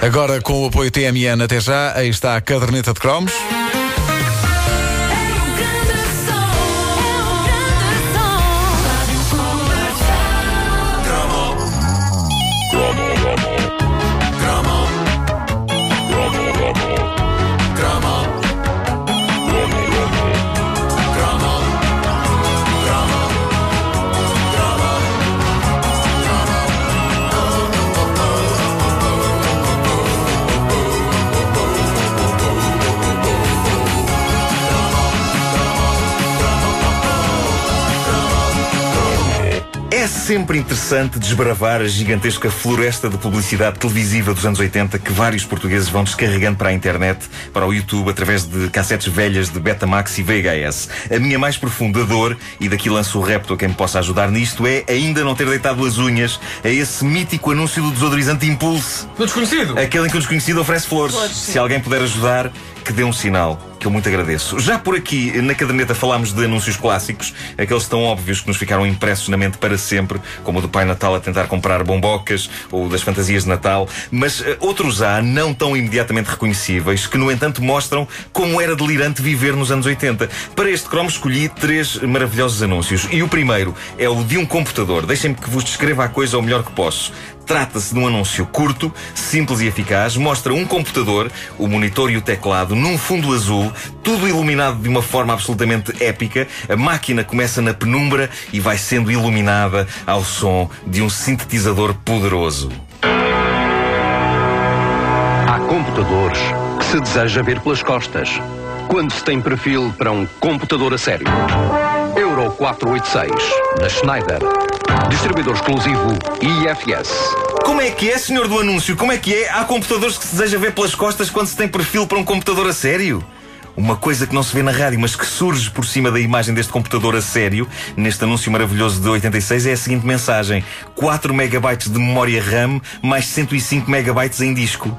Agora com o apoio TMN até já, aí está a caderneta de cromos. Sempre interessante desbravar a gigantesca floresta de publicidade televisiva dos anos 80 que vários portugueses vão descarregando para a internet, para o YouTube, através de cassetes velhas de Betamax e VHS. A minha mais profunda dor, e daqui lanço o repto a quem me possa ajudar nisto, é ainda não ter deitado as unhas a esse mítico anúncio do desodorizante Impulse. Do desconhecido? Aquele em que o desconhecido oferece flores. Se alguém puder ajudar, que dê um sinal, que eu muito agradeço. Já por aqui, na caderneta, falámos de anúncios clássicos, aqueles tão óbvios que nos ficaram impressos na mente para sempre, como o do Pai Natal a tentar comprar bombocas, ou das fantasias de Natal, mas uh, outros há, não tão imediatamente reconhecíveis, que no entanto mostram como era delirante viver nos anos 80. Para este cromo escolhi três maravilhosos anúncios, e o primeiro é o de um computador. Deixem-me que vos descreva a coisa o melhor que posso. Trata-se de um anúncio curto, simples e eficaz. Mostra um computador, o monitor e o teclado, num fundo azul, tudo iluminado de uma forma absolutamente épica. A máquina começa na penumbra e vai sendo iluminada ao som de um sintetizador poderoso. Há computadores que se deseja ver pelas costas. Quando se tem perfil para um computador a sério. Euro 486, da Schneider. Distribuidor exclusivo IFS. Como é que é, senhor do anúncio? Como é que é? Há computadores que se deseja ver pelas costas quando se tem perfil para um computador a sério? Uma coisa que não se vê na rádio, mas que surge por cima da imagem deste computador a sério, neste anúncio maravilhoso de 86, é a seguinte mensagem: 4 megabytes de memória RAM mais 105 megabytes em disco.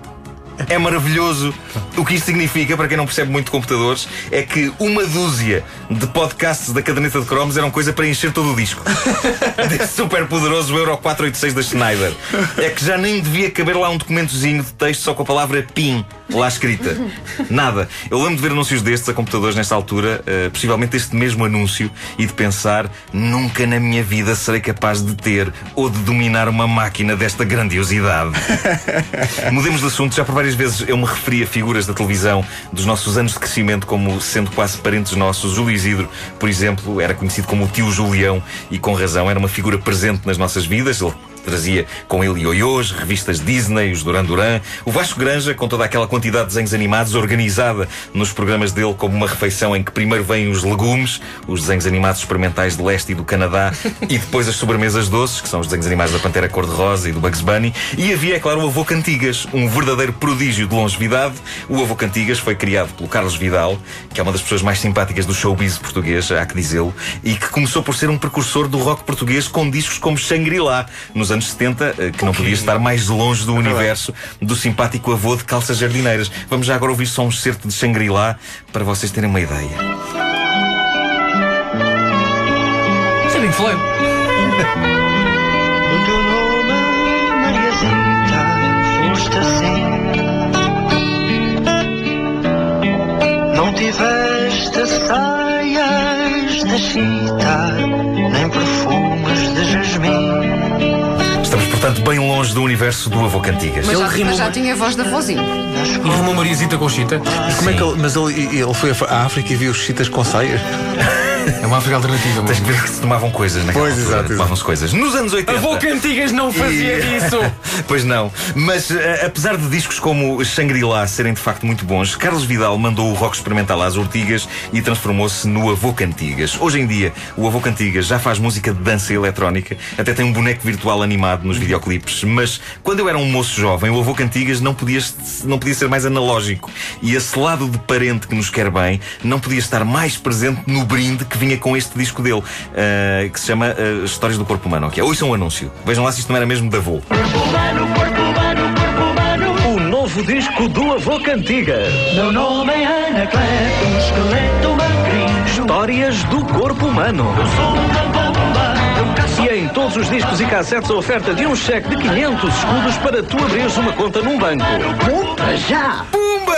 É maravilhoso. O que isto significa, para quem não percebe muito de computadores, é que uma dúzia de podcasts da caderneta de cromos eram coisa para encher todo o disco. Desse super poderoso Euro 486 da Schneider. É que já nem devia caber lá um documentozinho de texto só com a palavra PIN lá escrita. Nada. Eu lembro de ver anúncios destes a computadores nesta altura, uh, possivelmente este mesmo anúncio, e de pensar: nunca na minha vida serei capaz de ter ou de dominar uma máquina desta grandiosidade. Mudemos de assunto, já por várias vezes eu me referi a figuras da televisão dos nossos anos de crescimento como sendo quase parentes nossos. Júlio Isidro, por exemplo, era conhecido como o tio Julião e com razão, era uma figura presente nas nossas vidas. Ele trazia com ele ioiôs, revistas Disney, os Duran Duran. O Vasco Granja, com toda aquela quantidade de desenhos animados, organizada nos programas dele como uma refeição em que primeiro vêm os legumes, os desenhos animados experimentais do leste e do Canadá, e depois as sobremesas doces, que são os desenhos animados da Pantera Cor-de-Rosa e do Bugs Bunny. E havia, é claro, o Avô Cantigas, um verdadeiro prodígio de longevidade. O Avô Cantigas foi criado pelo Carlos Vidal, que é uma das pessoas mais simpáticas do showbiz português, há que dizê-lo, e que começou por ser um precursor do rock português com discos como Shangri-La, nos anos 70, eh, que não podia estar mais longe do universo do simpático avô de calças jardineiras. Vamos já agora ouvir só um certo de Shangri-La para vocês terem uma ideia. É Pink Floyd. O teu nome, Mariazita, foste assim. Não tiveste saias de chita, nem. Estamos, portanto, bem longe do universo do avô Cantigas. Mas, Ele já, mas já tinha voz da vozinha. E uma Mariazita com chita. Como é que ele, mas ele, ele foi à África e viu os chitas com saias? É uma África alternativa. Tens que ver que se tomavam coisas naquela Pois, altura. exato. Tomavam-se coisas. Nos anos 80. Avô Cantigas não fazia E- isso. Pois não. Mas eh, apesar de discos como Shangri-La serem de facto muito bons, Carlos Vidal mandou o rock experimental às ortigas e transformou-se no Avô Cantigas. Hoje em dia, o Avô Cantigas já faz música de dança eletrónica, até tem um boneco virtual animado nos videoclipes. Mas quando eu era um moço jovem, o Avô Cantigas não podia, não podia ser mais analógico. E esse lado de parente que nos quer bem não podia estar mais presente no brinde que vinha com este disco dele, eh, que se chama eh, Histórias do Corpo Humano. Ok? Ouçam um anúncio. Vejam lá se isto não era mesmo da avô. O novo disco do Avô Cantigas. Meu nome é Anacleto, esqueleto magrinho. Histórias do corpo humano. Sou uma bomba, E em todos os discos e cassetes a oferta de um cheque de 500 escudos para tu abrires uma conta num banco. Compra já! Pumba!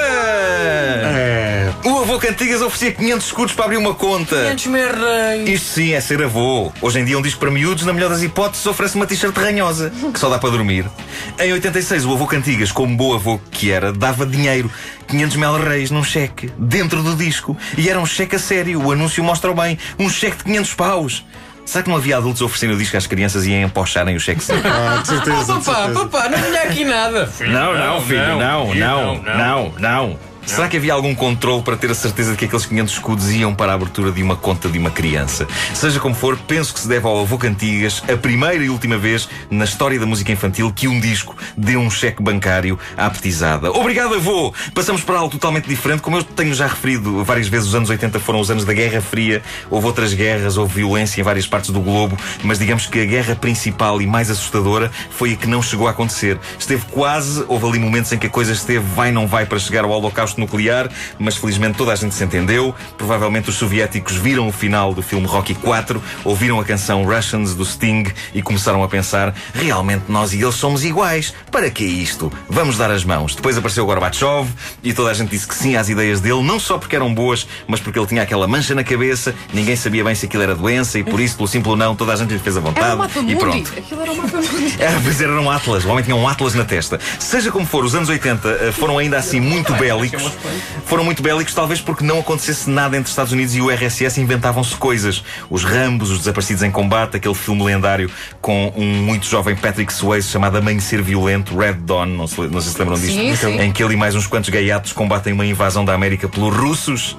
Cantigas oferecia 500 escudos para abrir uma conta. 500 merreis. Isto sim é ser avô. Hoje em dia um disco para miúdos, na melhor das hipóteses, oferece uma t-shirt ranhosa, que só dá para dormir. Em 86, o avô Cantigas, como bom avô que era, dava dinheiro. 500 mel reis num cheque, dentro do disco. E era um cheque a sério, o anúncio mostra bem. Um cheque de 500 paus. Será que não havia adultos oferecendo o disco às crianças e a empocharem o cheque seco? Ah, de certeza. Oh, de papá, certeza. papá, não tinha aqui nada. Filho, Não, não, filho, não, filho, não, não, não. Será que havia algum controle para ter a certeza de que aqueles 500 escudos iam para a abertura de uma conta de uma criança? Seja como for, penso que se deve ao avô Cantigas a primeira e última vez na história da música infantil que um disco deu um cheque bancário à petizada. Obrigado, avô! Passamos para algo totalmente diferente. Como eu tenho já referido várias vezes, os anos 80 foram os anos da Guerra Fria. Houve outras guerras, houve violência em várias partes do globo, mas digamos que a guerra principal e mais assustadora foi a que não chegou a acontecer. Esteve quase, houve ali momentos em que a coisa esteve vai não vai para chegar ao holocausto nuclear, mas felizmente toda a gente se entendeu. Provavelmente os soviéticos viram o final do filme Rocky 4, ouviram a canção Russians do Sting e começaram a pensar: realmente nós e eles somos iguais. Para que isto? Vamos dar as mãos. Depois apareceu Gorbachev e toda a gente disse que sim às ideias dele, não só porque eram boas, mas porque ele tinha aquela mancha na cabeça, ninguém sabia bem se aquilo era doença e por isso, pelo simples não, toda a gente lhe fez a Era vontade um mapa e pronto. Aquilo era um mapa. Era, pois era, era um Atlas. O homem tinha um Atlas na testa. Seja como for, os anos 80 eh, foram ainda assim muito bélicos. Foram muito bélicos, talvez porque não acontecesse nada entre Estados Unidos e o RSS inventavam-se coisas. Os Rambos, os Desaparecidos em Combate, aquele filme lendário com um muito jovem Patrick Swayze chamado Amanhecer Violento, Red Dawn, não, se, não sei se lembram disto, Sim, sim. em que ele e mais uns quantos gaiatos combatem uma invasão da América pelos russos.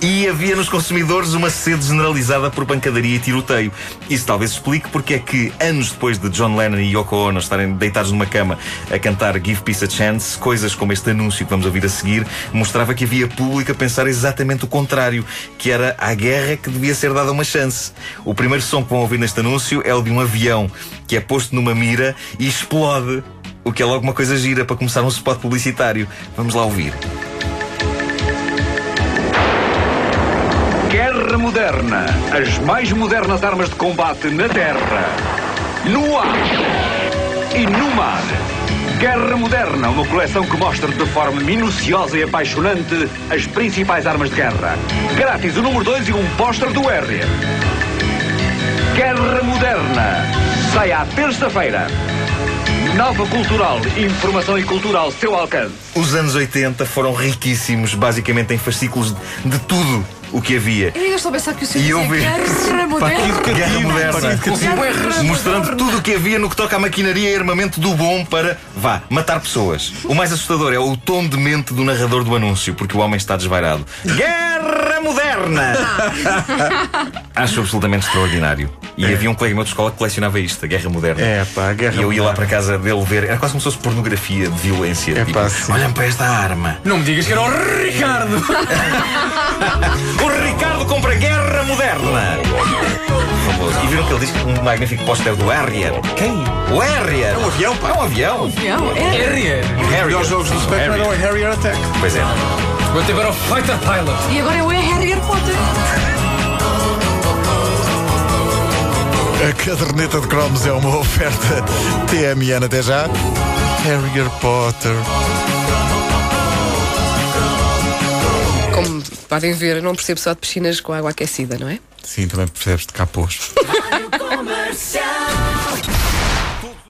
E havia nos consumidores uma sede generalizada por pancadaria e tiroteio. Isso talvez explique porque é que, anos depois de John Lennon e Yoko Ono estarem deitados numa cama a cantar Give Peace a Chance, coisas como este anúncio que vamos ouvir a seguir, mostrava que havia público a pensar exatamente o contrário, que era à guerra que devia ser dada uma chance. O primeiro som que vão ouvir neste anúncio é o de um avião que é posto numa mira e explode. O que é logo uma coisa gira para começar um spot publicitário. Vamos lá ouvir. Guerra moderna. As mais modernas armas de combate na terra, no ar e no mar. Guerra Moderna, uma coleção que mostra de forma minuciosa e apaixonante as principais armas de guerra. Grátis o número 2 e um póster do Harrier. Guerra Moderna. Sai à terça-feira. Nova Cultural. Informação e cultura ao seu alcance. Os anos 80 foram riquíssimos, basicamente em fascículos de tudo o que havia. Eu estou a pensar que o senhor E dizia houve- guerra moderna. Guerra moderna. Mostrando tudo o que havia no que toca à maquinaria e armamento do bom para, vá, matar pessoas. O mais assustador é o tom de mente do narrador do anúncio, porque o homem está desvairado. Guerra moderna! Acho absolutamente extraordinário. E havia um colega meu de escola que colecionava isto, a Guerra Moderna. É, pá, a guerra E eu ia lá para casa dele ver, era quase como se fosse pornografia de violência. É tipo, pá, olhem para esta arma. Não me digas que era o Ricardo. O Ricardo compra Guerra Moderna. Famoso. E viram que ele diz que um magnífico póster do Harrier. Quem? O Harrier. É um avião, pá. É um avião. Avião, é. Harrier. Harrier. melhores jogos do Spectrum eram o Harrier Attack. Pois é. Vou ter para o Fighter Pilot. E agora é o Harry Potter. A caderneta de cromos é uma oferta TMN até já. Harrier Potter. Como podem ver, eu não percebo só de piscinas com água aquecida, não é? Sim, também percebes de capôs.